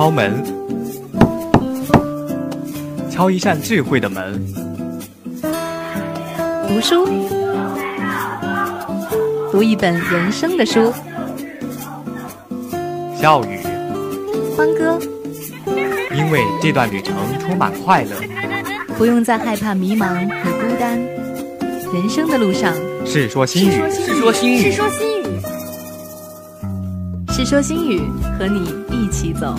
敲门，敲一扇智慧的门。读书，读一本人生的书。笑语，欢歌，因为这段旅程充满快乐。不用再害怕迷茫和孤单。人生的路上，世说新语，世说新语，世说新语，世说新语，和你一起走。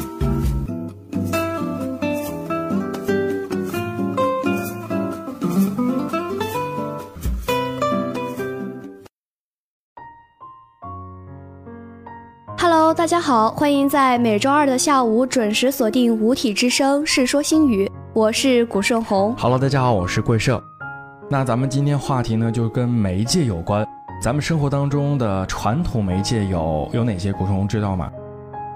大家好，欢迎在每周二的下午准时锁定五体之声《世说新语》，我是古顺红。Hello，大家好，我是桂盛。那咱们今天话题呢，就跟媒介有关。咱们生活当中的传统媒介有有哪些？古顺红知道吗？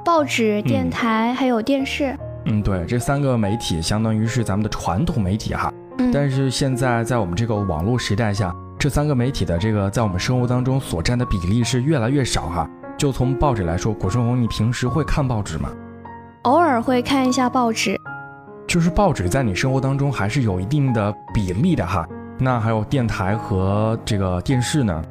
报纸、电台、还有电视。嗯，对，这三个媒体相当于是咱们的传统媒体哈。嗯，但是现在在我们这个网络时代下，这三个媒体的这个在我们生活当中所占的比例是越来越少哈。就从报纸来说，古春红，你平时会看报纸吗？偶尔会看一下报纸。就是报纸在你生活当中还是有一定的比例的哈。那还有电台和这个电视呢？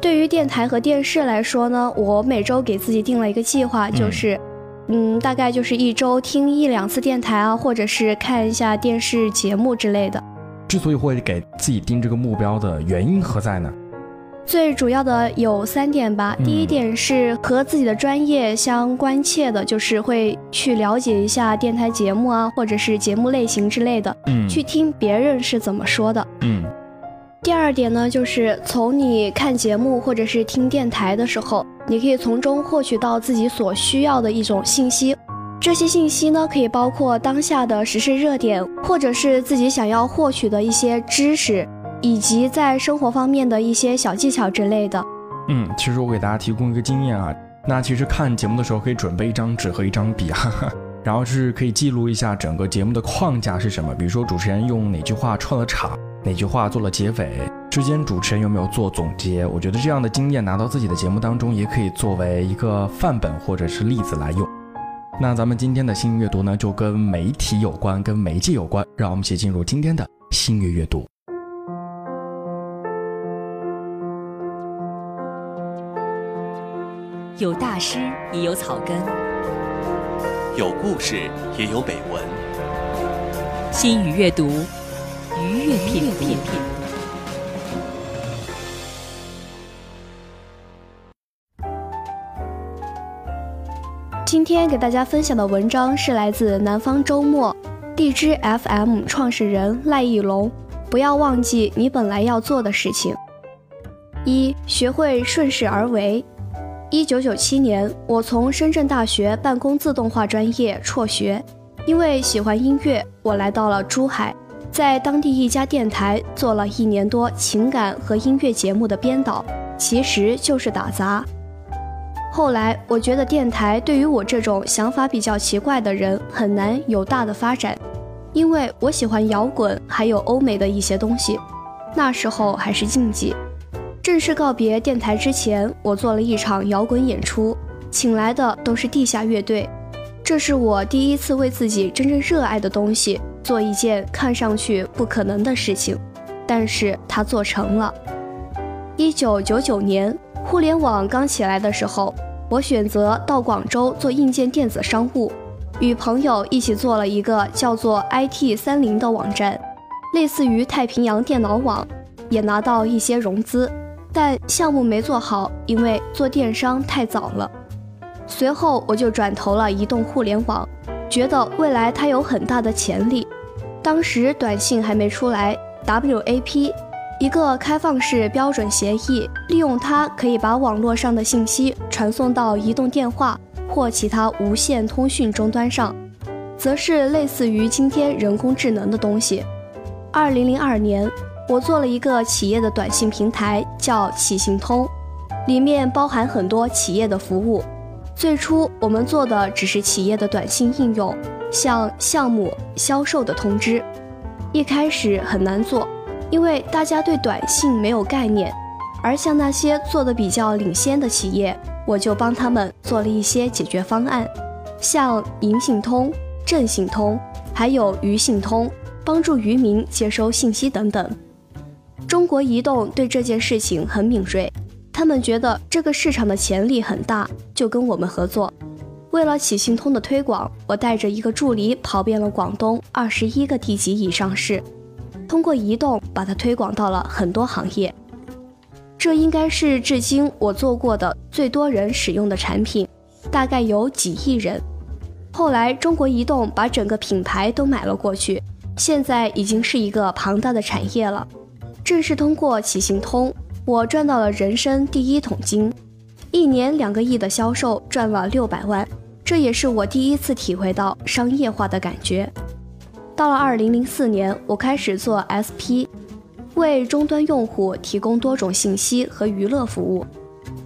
对于电台和电视来说呢，我每周给自己定了一个计划，就是，嗯，大概就是一周听一两次电台啊，或者是看一下电视节目之类的。之所以会给自己定这个目标的原因何在呢？最主要的有三点吧。嗯第一点是和自己的专业相关切的，就是会去了解一下电台节目啊，或者是节目类型之类的，嗯去听别人是怎么说的。嗯第二点呢，就是从你看节目或者是听电台的时候，你可以从中获取到自己所需要的一种信息。这些信息呢，可以包括当下的时事热点，或者是自己想要获取的一些知识，以及在生活方面的一些小技巧之类的。嗯，其实我给大家提供一个经验啊，那其实看节目的时候可以准备一张纸和一张笔，哈哈，然后是可以记录一下整个节目的框架是什么，比如说主持人用哪句话串了场，哪句话做了结尾，之间主持人有没有做总结？我觉得这样的经验拿到自己的节目当中，也可以作为一个范本或者是例子来用。那咱们今天的新阅读呢，就跟媒体有关，跟媒介有关，让我们一起进入今天的新月阅读。有大师，也有草根。有故事，也有美文。心语阅读，愉悦品品。今天给大家分享的文章是来自南方周末荔枝 FM 创始人赖艺龙。不要忘记你本来要做的事情。一、学会顺势而为。一九九七年，我从深圳大学办公自动化专业辍学，因为喜欢音乐，我来到了珠海，在当地一家电台做了一年多情感和音乐节目的编导，其实就是打杂。后来，我觉得电台对于我这种想法比较奇怪的人很难有大的发展，因为我喜欢摇滚，还有欧美的一些东西，那时候还是禁忌。正式告别电台之前，我做了一场摇滚演出，请来的都是地下乐队。这是我第一次为自己真正热爱的东西做一件看上去不可能的事情，但是它做成了。一九九九年，互联网刚起来的时候，我选择到广州做硬件电子商务，与朋友一起做了一个叫做 IT 三零的网站，类似于太平洋电脑网，也拿到一些融资。但项目没做好，因为做电商太早了。随后我就转投了移动互联网，觉得未来它有很大的潜力。当时短信还没出来，WAP 一个开放式标准协议，利用它可以把网络上的信息传送到移动电话或其他无线通讯终端上，则是类似于今天人工智能的东西。二零零二年。我做了一个企业的短信平台，叫企信通，里面包含很多企业的服务。最初我们做的只是企业的短信应用，像项目、销售的通知。一开始很难做，因为大家对短信没有概念。而像那些做的比较领先的企业，我就帮他们做了一些解决方案。像银信通、正信通，还有鱼信通，帮助渔民接收信息等等。中国移动对这件事情很敏锐，他们觉得这个市场的潜力很大，就跟我们合作。为了启信通的推广，我带着一个助理跑遍了广东二十一个地级以上市，通过移动把它推广到了很多行业。这应该是至今我做过的最多人使用的产品，大概有几亿人。后来中国移动把整个品牌都买了过去，现在已经是一个庞大的产业了。正是通过启行通，我赚到了人生第一桶金，一年两个亿的销售，赚了六百万。这也是我第一次体会到商业化的感觉。到了二零零四年，我开始做 SP，为终端用户提供多种信息和娱乐服务。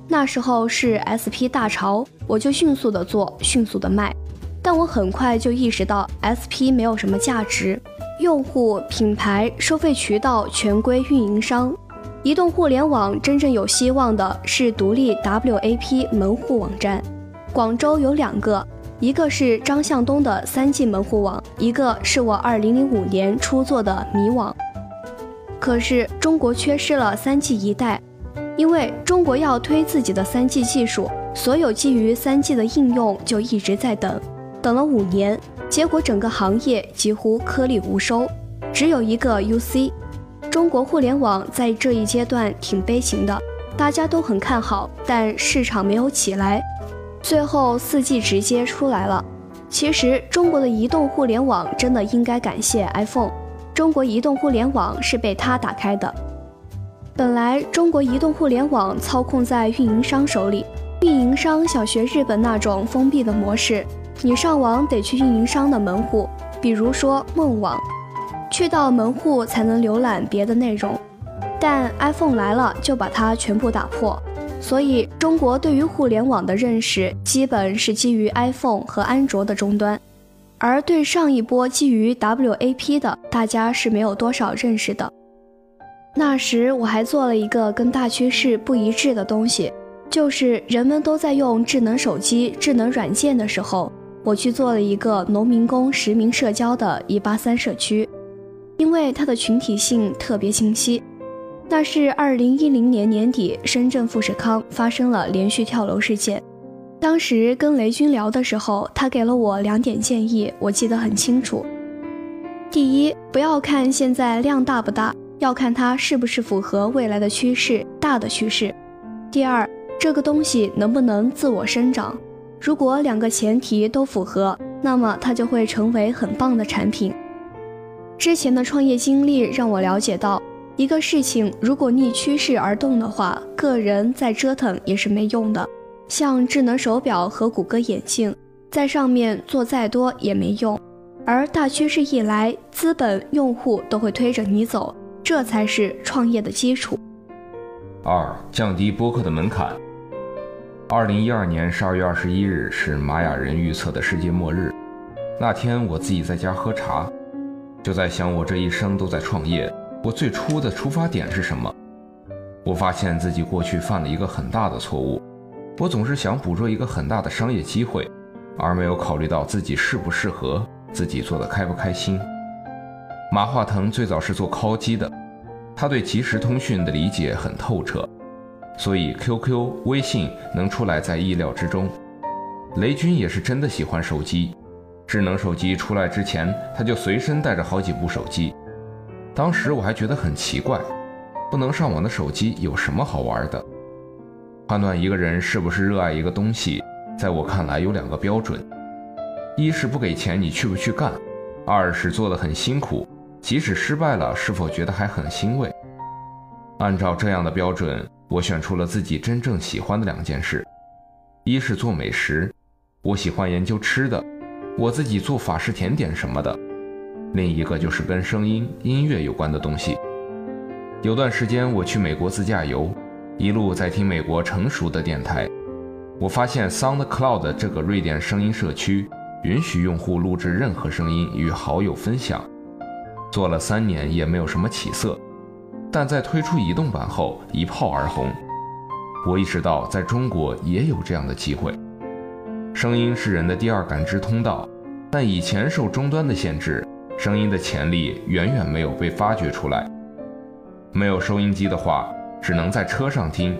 那时候是 SP 大潮，我就迅速的做，迅速的卖。但我很快就意识到 SP 没有什么价值，用户、品牌、收费渠道全归运营商。移动互联网真正有希望的是独立 WAP 门户网站。广州有两个，一个是张向东的三 G 门户网，一个是我2005年初做的米网。可是中国缺失了三 G 一代，因为中国要推自己的三 G 技术，所有基于三 G 的应用就一直在等，等了五年，结果整个行业几乎颗粒无收，只有一个 UC。中国互联网在这一阶段挺悲情的，大家都很看好，但市场没有起来。最后，四 G 直接出来了。其实，中国的移动互联网真的应该感谢 iPhone。中国移动互联网是被它打开的。本来，中国移动互联网操控在运营商手里，运营商想学日本那种封闭的模式，你上网得去运营商的门户，比如说梦网，去到门户才能浏览别的内容。但 iPhone 来了，就把它全部打破。所以，中国对于互联网的认识基本是基于 iPhone 和安卓的终端，而对上一波基于 WAP 的，大家是没有多少认识的。那时我还做了一个跟大趋势不一致的东西，就是人们都在用智能手机、智能软件的时候，我去做了一个农民工实名社交的一八三社区，因为它的群体性特别清晰。那是二零一零年年底，深圳富士康发生了连续跳楼事件。当时跟雷军聊的时候，他给了我两点建议，我记得很清楚。第一，不要看现在量大不大，要看它是不是符合未来的趋势，大的趋势。第二，这个东西能不能自我生长？如果两个前提都符合，那么它就会成为很棒的产品。之前的创业经历让我了解到。一个事情如果逆趋势而动的话，个人再折腾也是没用的。像智能手表和谷歌眼镜，在上面做再多也没用。而大趋势一来，资本、用户都会推着你走，这才是创业的基础。二、降低播客的门槛。二零一二年十二月二十一日是玛雅人预测的世界末日。那天我自己在家喝茶，就在想我这一生都在创业。我最初的出发点是什么？我发现自己过去犯了一个很大的错误，我总是想捕捉一个很大的商业机会，而没有考虑到自己适不适合，自己做的开不开心。马化腾最早是做敲机的，他对即时通讯的理解很透彻，所以 QQ、微信能出来在意料之中。雷军也是真的喜欢手机，智能手机出来之前，他就随身带着好几部手机。当时我还觉得很奇怪，不能上网的手机有什么好玩的？判断一个人是不是热爱一个东西，在我看来有两个标准：一是不给钱你去不去干；二是做的很辛苦，即使失败了是否觉得还很欣慰。按照这样的标准，我选出了自己真正喜欢的两件事：一是做美食，我喜欢研究吃的，我自己做法式甜点什么的。另一个就是跟声音、音乐有关的东西。有段时间我去美国自驾游，一路在听美国成熟的电台。我发现 SoundCloud 这个瑞典声音社区允许用户录制任何声音与好友分享。做了三年也没有什么起色，但在推出移动版后一炮而红。我意识到在中国也有这样的机会。声音是人的第二感知通道，但以前受终端的限制，声音的潜力远远没有被发掘出来。没有收音机的话，只能在车上听。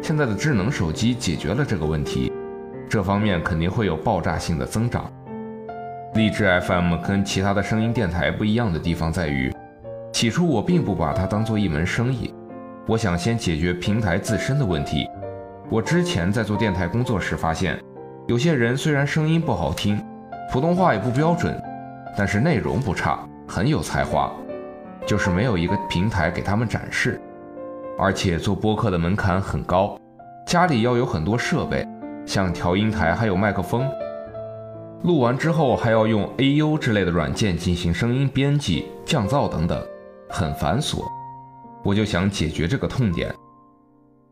现在的智能手机解决了这个问题，这方面肯定会有爆炸性的增长。荔枝 FM 跟其他的声音电台不一样的地方在于，起初我并不把它当做一门生意，我想先解决平台自身的问题。我之前在做电台工作时发现，有些人虽然声音不好听，普通话也不标准，但是内容不差，很有才华，就是没有一个平台给他们展示。而且做播客的门槛很高，家里要有很多设备，像调音台还有麦克风。录完之后还要用 A.U 之类的软件进行声音编辑、降噪等等，很繁琐。我就想解决这个痛点。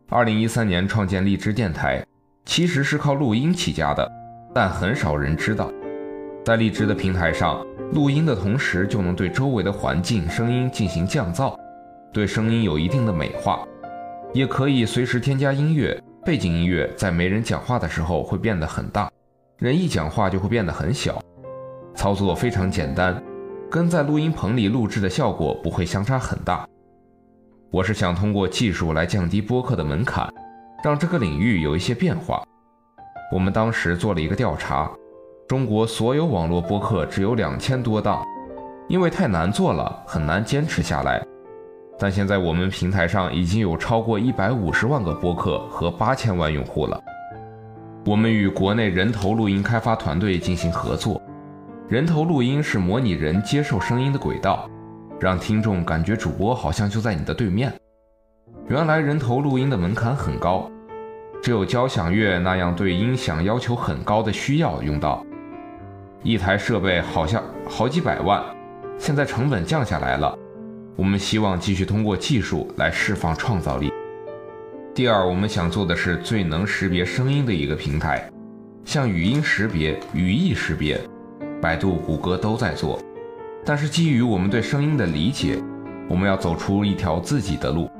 二零一三年创建荔枝电台，其实是靠录音起家的，但很少人知道，在荔枝的平台上，录音的同时就能对周围的环境声音进行降噪，对声音有一定的美化，也可以随时添加音乐，背景音乐在没人讲话的时候会变得很大。人一讲话就会变得很小，操作非常简单，跟在录音棚里录制的效果不会相差很大。我是想通过技术来降低播客的门槛，让这个领域有一些变化。我们当时做了一个调查，中国所有网络播客只有两千多档，因为太难做了，很难坚持下来。但现在我们平台上已经有超过一百五十万个播客和八千万用户了。我们与国内人头录音开发团队进行合作。人头录音是模拟人接受声音的轨道，让听众感觉主播好像就在你的对面。原来人头录音的门槛很高，只有交响乐那样对音响要求很高的需要用到。一台设备好像好几百万，现在成本降下来了。我们希望继续通过技术来释放创造力。第二，我们想做的是最能识别声音的一个平台，像语音识别、语义识别，百度、谷歌都在做。但是基于我们对声音的理解，我们要走出一条自己的路，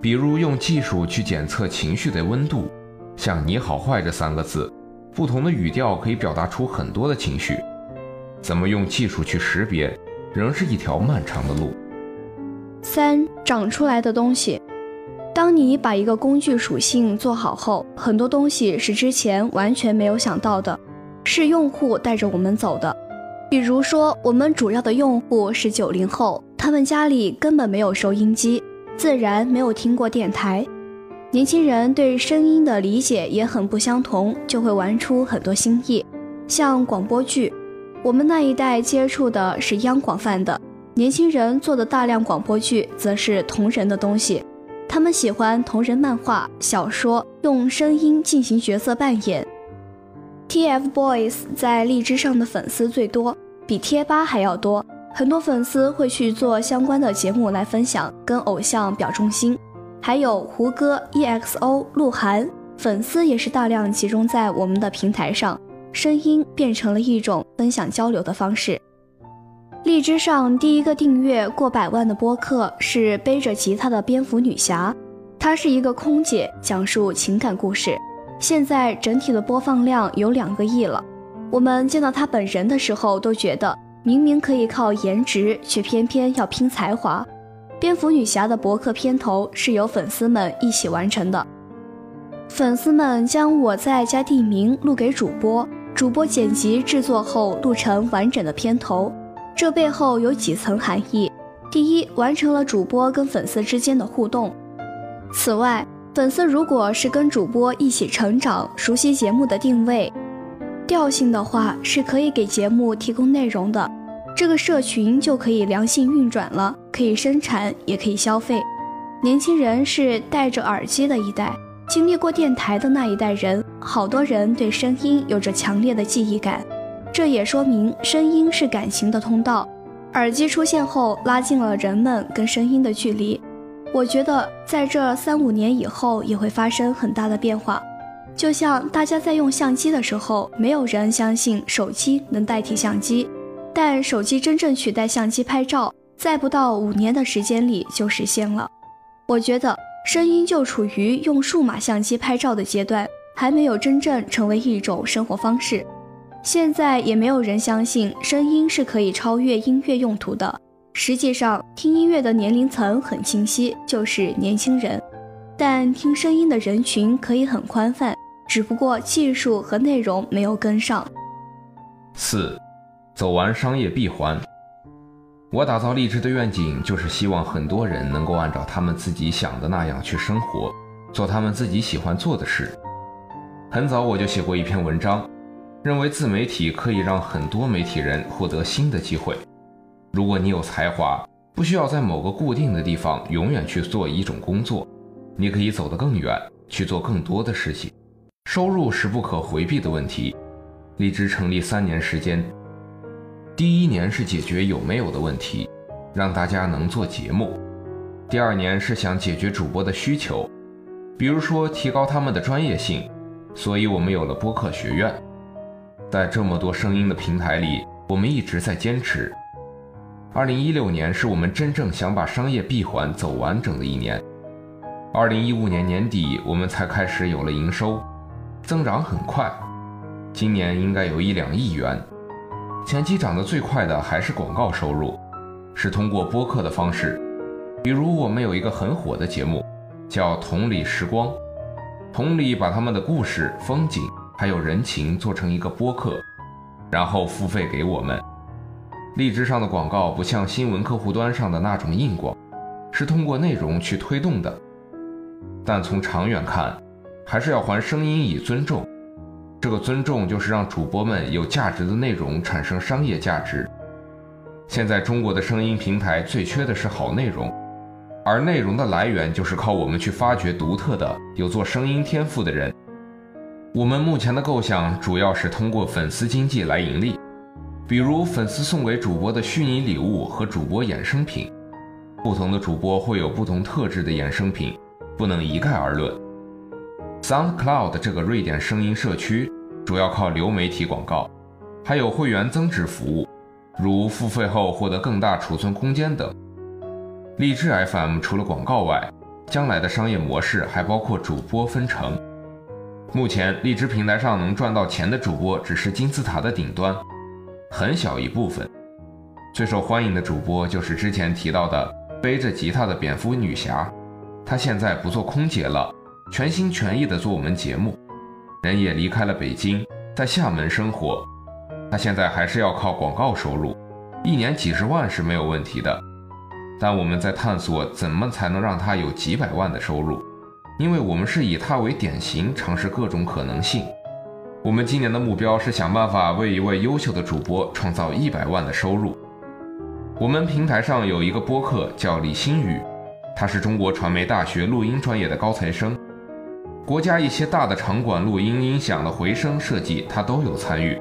比如用技术去检测情绪的温度，像“你好坏”这三个字，不同的语调可以表达出很多的情绪。怎么用技术去识别，仍是一条漫长的路。三，长出来的东西。当你把一个工具属性做好后，很多东西是之前完全没有想到的，是用户带着我们走的。比如说，我们主要的用户是九零后，他们家里根本没有收音机，自然没有听过电台。年轻人对声音的理解也很不相同，就会玩出很多新意，像广播剧。我们那一代接触的是央广范的，年轻人做的大量广播剧则是同人的东西。他们喜欢同人漫画、小说，用声音进行角色扮演。TFBOYS 在荔枝上的粉丝最多，比贴吧还要多。很多粉丝会去做相关的节目来分享，跟偶像表忠心。还有胡歌、EXO、鹿晗，粉丝也是大量集中在我们的平台上，声音变成了一种分享交流的方式。荔枝上第一个订阅过百万的播客是背着吉他的蝙蝠女侠，她是一个空姐，讲述情感故事。现在整体的播放量有两个亿了。我们见到她本人的时候，都觉得明明可以靠颜值，却偏偏要拼才华。蝙蝠女侠的博客片头是由粉丝们一起完成的，粉丝们将我在加地名录给主播，主播剪辑制作后录成完整的片头。这背后有几层含义：第一，完成了主播跟粉丝之间的互动；此外，粉丝如果是跟主播一起成长，熟悉节目的定位、调性的话，是可以给节目提供内容的。这个社群就可以良性运转了，可以生产，也可以消费。年轻人是戴着耳机的一代，经历过电台的那一代人，好多人对声音有着强烈的记忆感。这也说明声音是感情的通道，耳机出现后拉近了人们跟声音的距离。我觉得在这三五年以后也会发生很大的变化。就像大家在用相机的时候，没有人相信手机能代替相机，但手机真正取代相机拍照，在不到五年的时间里就实现了。我觉得声音就处于用数码相机拍照的阶段，还没有真正成为一种生活方式。现在也没有人相信声音是可以超越音乐用途的。实际上，听音乐的年龄层很清晰，就是年轻人。但听声音的人群可以很宽泛，只不过技术和内容没有跟上。四，走完商业闭环。我打造励志的愿景，就是希望很多人能够按照他们自己想的那样去生活，做他们自己喜欢做的事。很早我就写过一篇文章，认为自媒体可以让很多媒体人获得新的机会。如果你有才华，不需要在某个固定的地方永远去做一种工作，你可以走得更远，去做更多的事情。收入是不可回避的问题。荔枝成立三年时间。第一年是解决有没有的问题，让大家能做节目；第二年是想解决主播的需求，比如说提高他们的专业性，所以我们有了播客学院。在这么多声音的平台里，我们一直在坚持。二零一六年是我们真正想把商业闭环走完整的一年。二零一五年年底，我们才开始有了营收，增长很快，今年应该有一两亿元。前期涨得最快的还是广告收入，是通过播客的方式，比如我们有一个很火的节目，叫《同理时光》，同理把他们的故事、风景还有人情做成一个播客，然后付费给我们。荔枝上的广告不像新闻客户端上的那种硬广，是通过内容去推动的，但从长远看，还是要还声音以尊重。这个尊重就是让主播们有价值的内容产生商业价值。现在中国的声音平台最缺的是好内容，而内容的来源就是靠我们去发掘独特的、有做声音天赋的人。我们目前的构想主要是通过粉丝经济来盈利，比如粉丝送给主播的虚拟礼物和主播衍生品。不同的主播会有不同特质的衍生品，不能一概而论。SoundCloud 这个瑞典声音社区主要靠流媒体广告，还有会员增值服务，如付费后获得更大储存空间等。荔枝 FM 除了广告外，将来的商业模式还包括主播分成。目前荔枝平台上能赚到钱的主播只是金字塔的顶端，很小一部分。最受欢迎的主播就是之前提到的背着吉他的蝙蝠女侠，她现在不做空姐了。全心全意的做我们节目，人也离开了北京，在厦门生活。他现在还是要靠广告收入，一年几十万是没有问题的。但我们在探索怎么才能让他有几百万的收入，因为我们是以他为典型，尝试各种可能性。我们今年的目标是想办法为一位优秀的主播创造一百万的收入。我们平台上有一个播客叫李新宇，他是中国传媒大学录音专业的高材生。国家一些大的场馆录音音响的回声设计，他都有参与。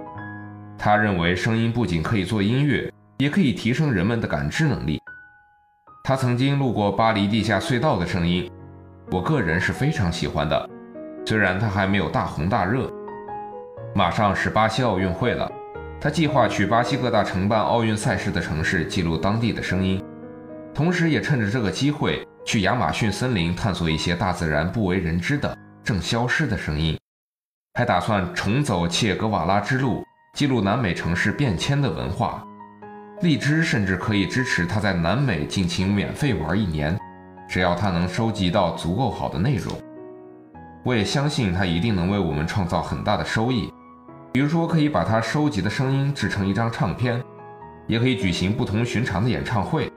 他认为声音不仅可以做音乐，也可以提升人们的感知能力。他曾经录过巴黎地下隧道的声音，我个人是非常喜欢的。虽然他还没有大红大热。马上是巴西奥运会了，他计划去巴西各大承办奥运赛事的城市记录当地的声音，同时也趁着这个机会去亚马逊森林探索一些大自然不为人知的。正消失的声音，还打算重走切格瓦拉之路，记录南美城市变迁的文化。荔枝甚至可以支持他在南美尽情免费玩一年，只要他能收集到足够好的内容。我也相信他一定能为我们创造很大的收益。比如说，可以把他收集的声音制成一张唱片，也可以举行不同寻常的演唱会。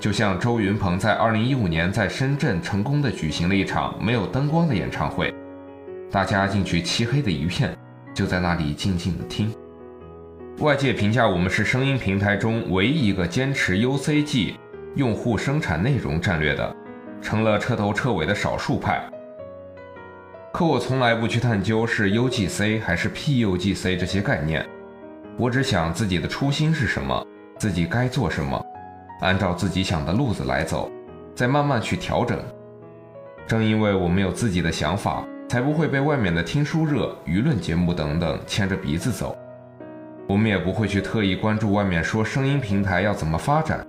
就像周云鹏在二零一五年在深圳成功的举行了一场没有灯光的演唱会，大家进去漆黑的一片，就在那里静静的听。外界评价我们是声音平台中唯一一个坚持 UCG 用户生产内容战略的，成了彻头彻尾的少数派。可我从来不去探究是 UGC 还是 PUGC 这些概念，我只想自己的初心是什么，自己该做什么。按照自己想的路子来走，再慢慢去调整。正因为我们有自己的想法，才不会被外面的听书热、舆论节目等等牵着鼻子走。我们也不会去特意关注外面说声音平台要怎么发展。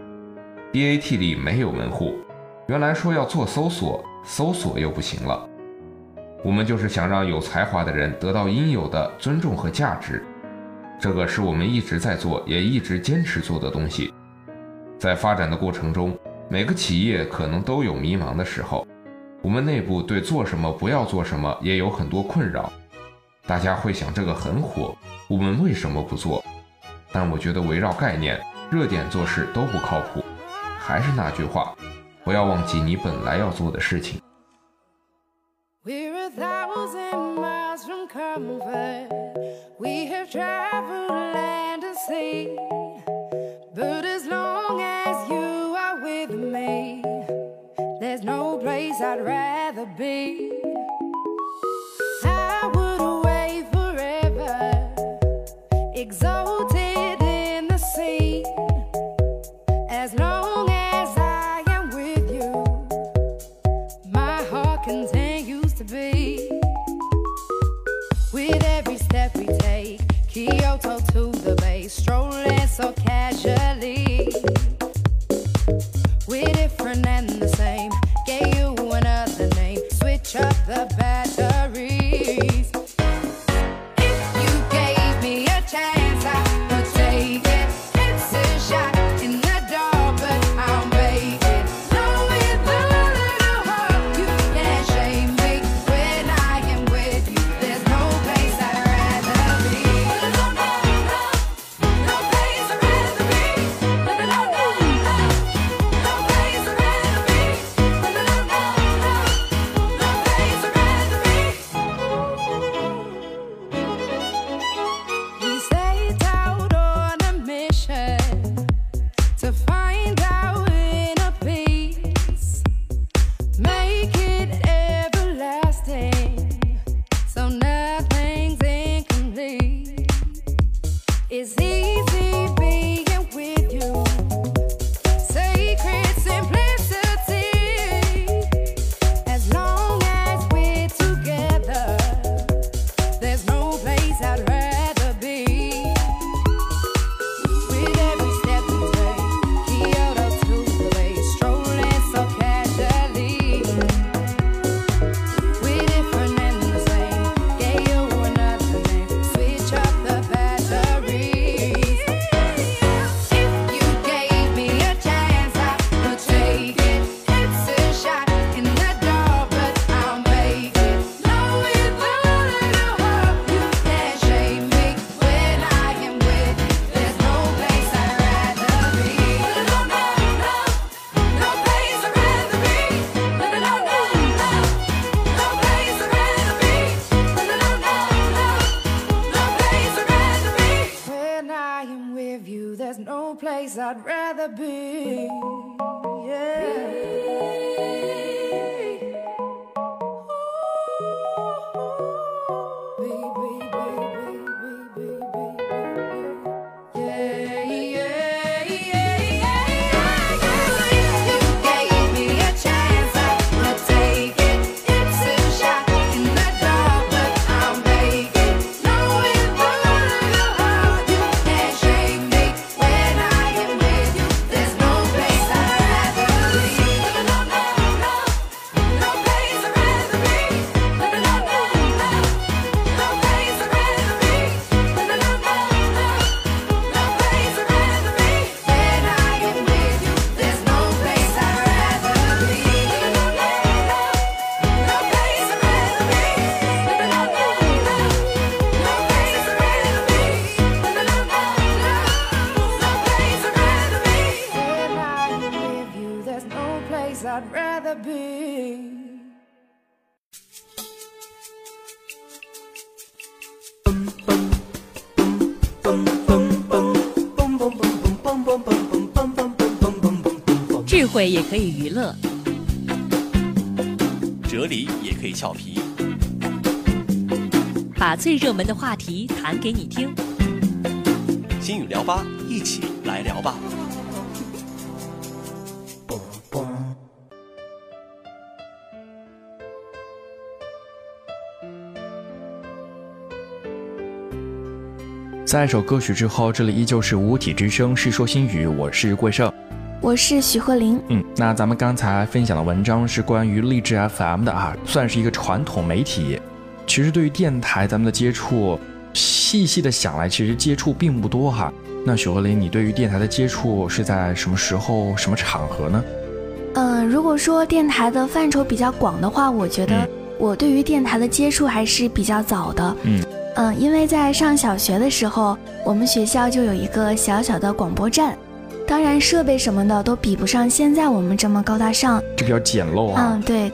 DAT 里没有门户，原来说要做搜索，搜索又不行了。我们就是想让有才华的人得到应有的尊重和价值。这个是我们一直在做，也一直坚持做的东西。在发展的过程中，每个企业可能都有迷茫的时候，我们内部对做什么、不要做什么也有很多困扰。大家会想这个很火，我们为什么不做？但我觉得围绕概念、热点做事都不靠谱。还是那句话，不要忘记你本来要做的事情。thousand miles from comfort. We have traveled land and sea. But as long as you are with me, there's no place I'd rather be. I would away forever, exalted. 智慧也可以娱乐，哲理也可以俏皮，把最热门的话题谈给你听。心语聊吧，一起来聊吧。在一首歌曲之后，这里依旧是五体之声《世说新语》，我是桂胜。我是许鹤林。嗯，那咱们刚才分享的文章是关于励志 FM 的啊，算是一个传统媒体。其实对于电台，咱们的接触，细细的想来，其实接触并不多哈。那许鹤林，你对于电台的接触是在什么时候、什么场合呢？嗯，如果说电台的范畴比较广的话，我觉得我对于电台的接触还是比较早的。嗯嗯，因为在上小学的时候，我们学校就有一个小小的广播站。当然，设备什么的都比不上现在我们这么高大上，就比较简陋啊。嗯，对。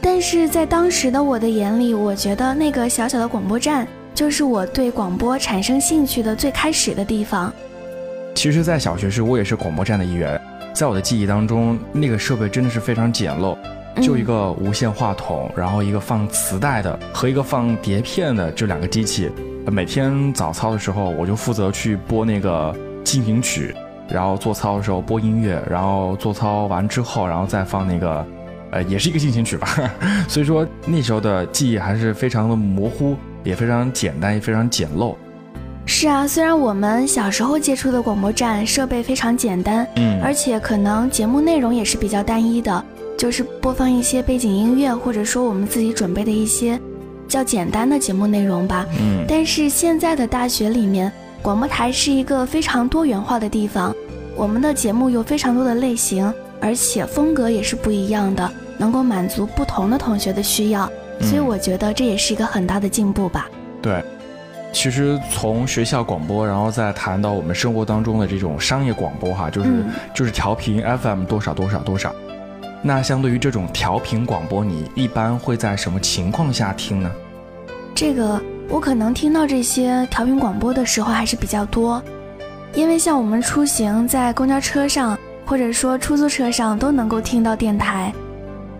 但是在当时的我的眼里，我觉得那个小小的广播站就是我对广播产生兴趣的最开始的地方。其实，在小学时，我也是广播站的一员。在我的记忆当中，那个设备真的是非常简陋，就一个无线话筒，然后一个放磁带的和一个放碟片的这两个机器。每天早操的时候，我就负责去播那个进行曲。然后做操的时候播音乐，然后做操完之后，然后再放那个，呃，也是一个进行曲吧。所以说那时候的记忆还是非常的模糊，也非常简单，也非常简陋。是啊，虽然我们小时候接触的广播站设备非常简单，嗯，而且可能节目内容也是比较单一的，就是播放一些背景音乐，或者说我们自己准备的一些较简单的节目内容吧。嗯，但是现在的大学里面。广播台是一个非常多元化的地方，我们的节目有非常多的类型，而且风格也是不一样的，能够满足不同的同学的需要，所以我觉得这也是一个很大的进步吧。对，其实从学校广播，然后再谈到我们生活当中的这种商业广播哈，就是就是调频 FM 多少多少多少。那相对于这种调频广播，你一般会在什么情况下听呢？这个。我可能听到这些调频广播的时候还是比较多，因为像我们出行在公交车上或者说出租车上都能够听到电台。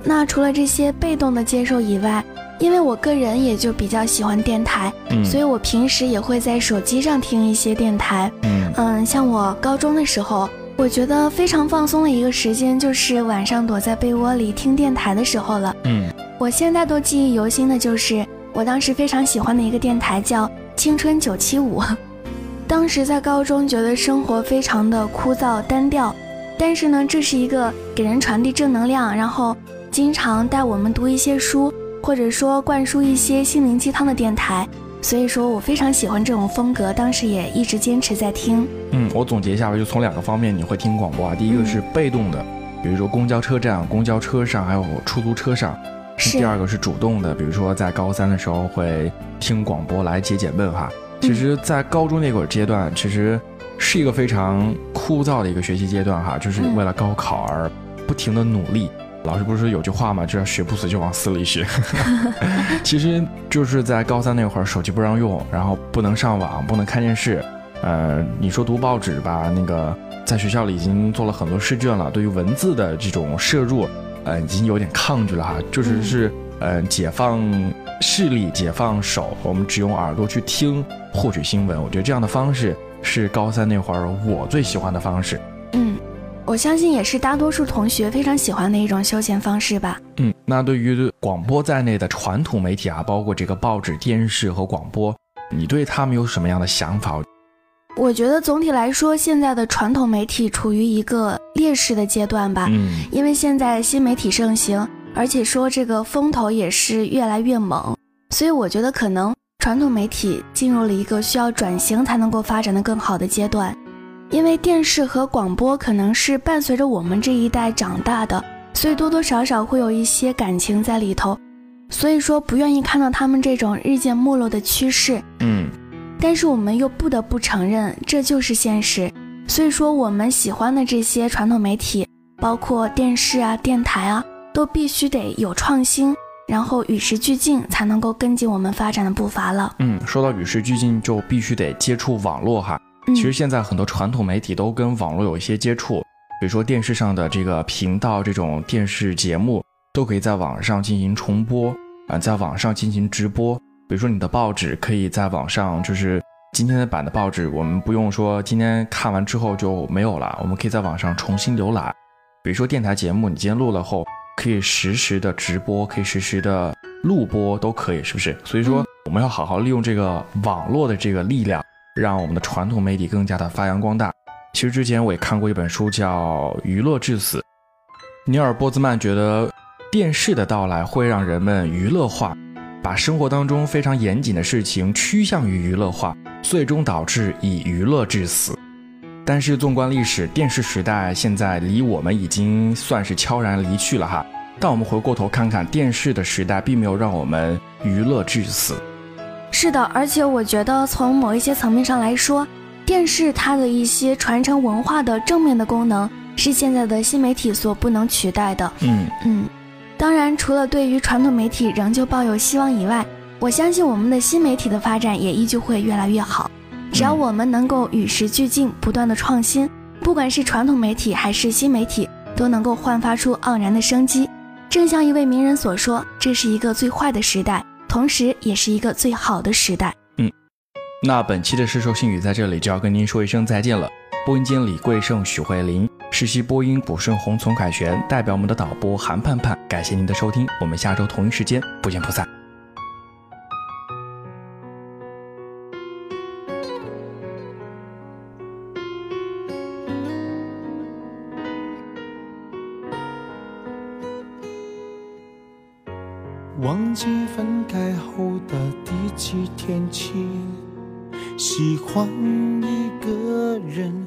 那除了这些被动的接受以外，因为我个人也就比较喜欢电台，嗯，所以我平时也会在手机上听一些电台，嗯嗯，像我高中的时候，我觉得非常放松的一个时间就是晚上躲在被窝里听电台的时候了，嗯，我现在都记忆犹新的就是。我当时非常喜欢的一个电台叫青春九七五，当时在高中觉得生活非常的枯燥单调，但是呢，这是一个给人传递正能量，然后经常带我们读一些书，或者说灌输一些心灵鸡汤的电台，所以说我非常喜欢这种风格，当时也一直坚持在听。嗯，我总结一下吧，就从两个方面你会听广播啊，第一个是被动的，比如说公交车站、公交车上，还有出租车上。第二个是主动的，比如说在高三的时候会听广播来解解闷哈。其实，在高中那会儿阶段，其实是一个非常枯燥的一个学习阶段哈，就是为了高考而不停的努力。老师不是说有句话嘛，叫学不死就往死里学。其实就是在高三那会儿，手机不让用，然后不能上网，不能看电视。呃，你说读报纸吧，那个在学校里已经做了很多试卷了，对于文字的这种摄入。呃，已经有点抗拒了哈，就是是，呃，解放视力，解放手，我们只用耳朵去听，获取新闻。我觉得这样的方式是高三那会儿我最喜欢的方式。嗯，我相信也是大多数同学非常喜欢的一种休闲方式吧。嗯，那对于广播在内的传统媒体啊，包括这个报纸、电视和广播，你对他们有什么样的想法？我觉得总体来说，现在的传统媒体处于一个劣势的阶段吧。嗯，因为现在新媒体盛行，而且说这个风头也是越来越猛，所以我觉得可能传统媒体进入了一个需要转型才能够发展的更好的阶段。因为电视和广播可能是伴随着我们这一代长大的，所以多多少少会有一些感情在里头，所以说不愿意看到他们这种日渐没落的趋势。嗯。但是我们又不得不承认，这就是现实。所以说，我们喜欢的这些传统媒体，包括电视啊、电台啊，都必须得有创新，然后与时俱进，才能够跟进我们发展的步伐了。嗯，说到与时俱进，就必须得接触网络哈。其实现在很多传统媒体都跟网络有一些接触，比如说电视上的这个频道，这种电视节目都可以在网上进行重播啊，在网上进行直播。比如说你的报纸可以在网上，就是今天的版的报纸，我们不用说今天看完之后就没有了，我们可以在网上重新浏览。比如说电台节目，你今天录了后，可以实时的直播，可以实时的录播，都可以，是不是？所以说我们要好好利用这个网络的这个力量，让我们的传统媒体更加的发扬光大。其实之前我也看过一本书叫《娱乐至死》，尼尔波兹曼觉得电视的到来会让人们娱乐化，把生活当中非常严谨的事情趋向于娱乐化，最终导致以娱乐致死。但是纵观历史，电视时代现在离我们已经算是悄然离去了哈。但我们回过头看看，电视的时代并没有让我们娱乐致死。是的，而且我觉得从某一些层面上来说，电视它的一些传承文化的正面的功能是现在的新媒体所不能取代的。嗯嗯，当然，除了对于传统媒体仍旧抱有希望以外，我相信我们的新媒体的发展也依旧会越来越好。只要我们能够与时俱进，不断的创新，不管是传统媒体还是新媒体，都能够焕发出盎然的生机。正像一位名人所说：“这是一个最坏的时代，同时也是一个最好的时代。”嗯，那本期的《世说新语》在这里就要跟您说一声再见了。播音间李贵胜、许慧玲，实习播音卜顺红、丛凯旋，代表我们的导播韩盼盼，感谢您的收听，我们下周同一时间不见不散。忘记分开后的第几天起，喜欢一个人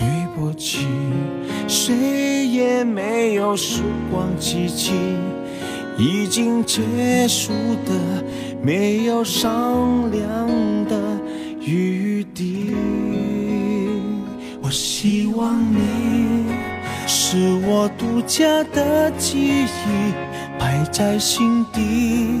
对不起，谁也没有时光机器，已经结束的没有商量的余地。我希望你是我独家的记忆，摆在心底。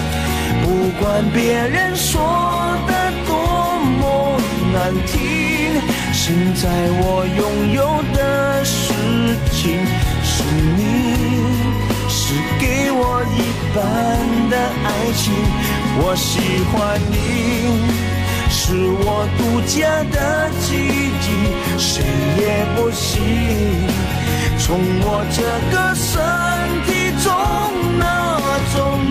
不管别人说的多么难听，现在我拥有的事情是你，是给我一半的爱情。我喜欢你，是我独家的记忆，谁也不行从我这个身体中拿走。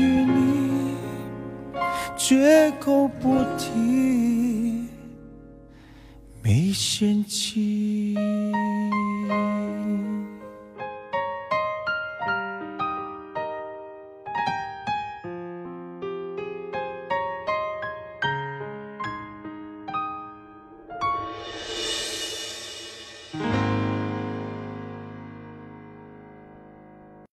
绝口不提，没嫌弃。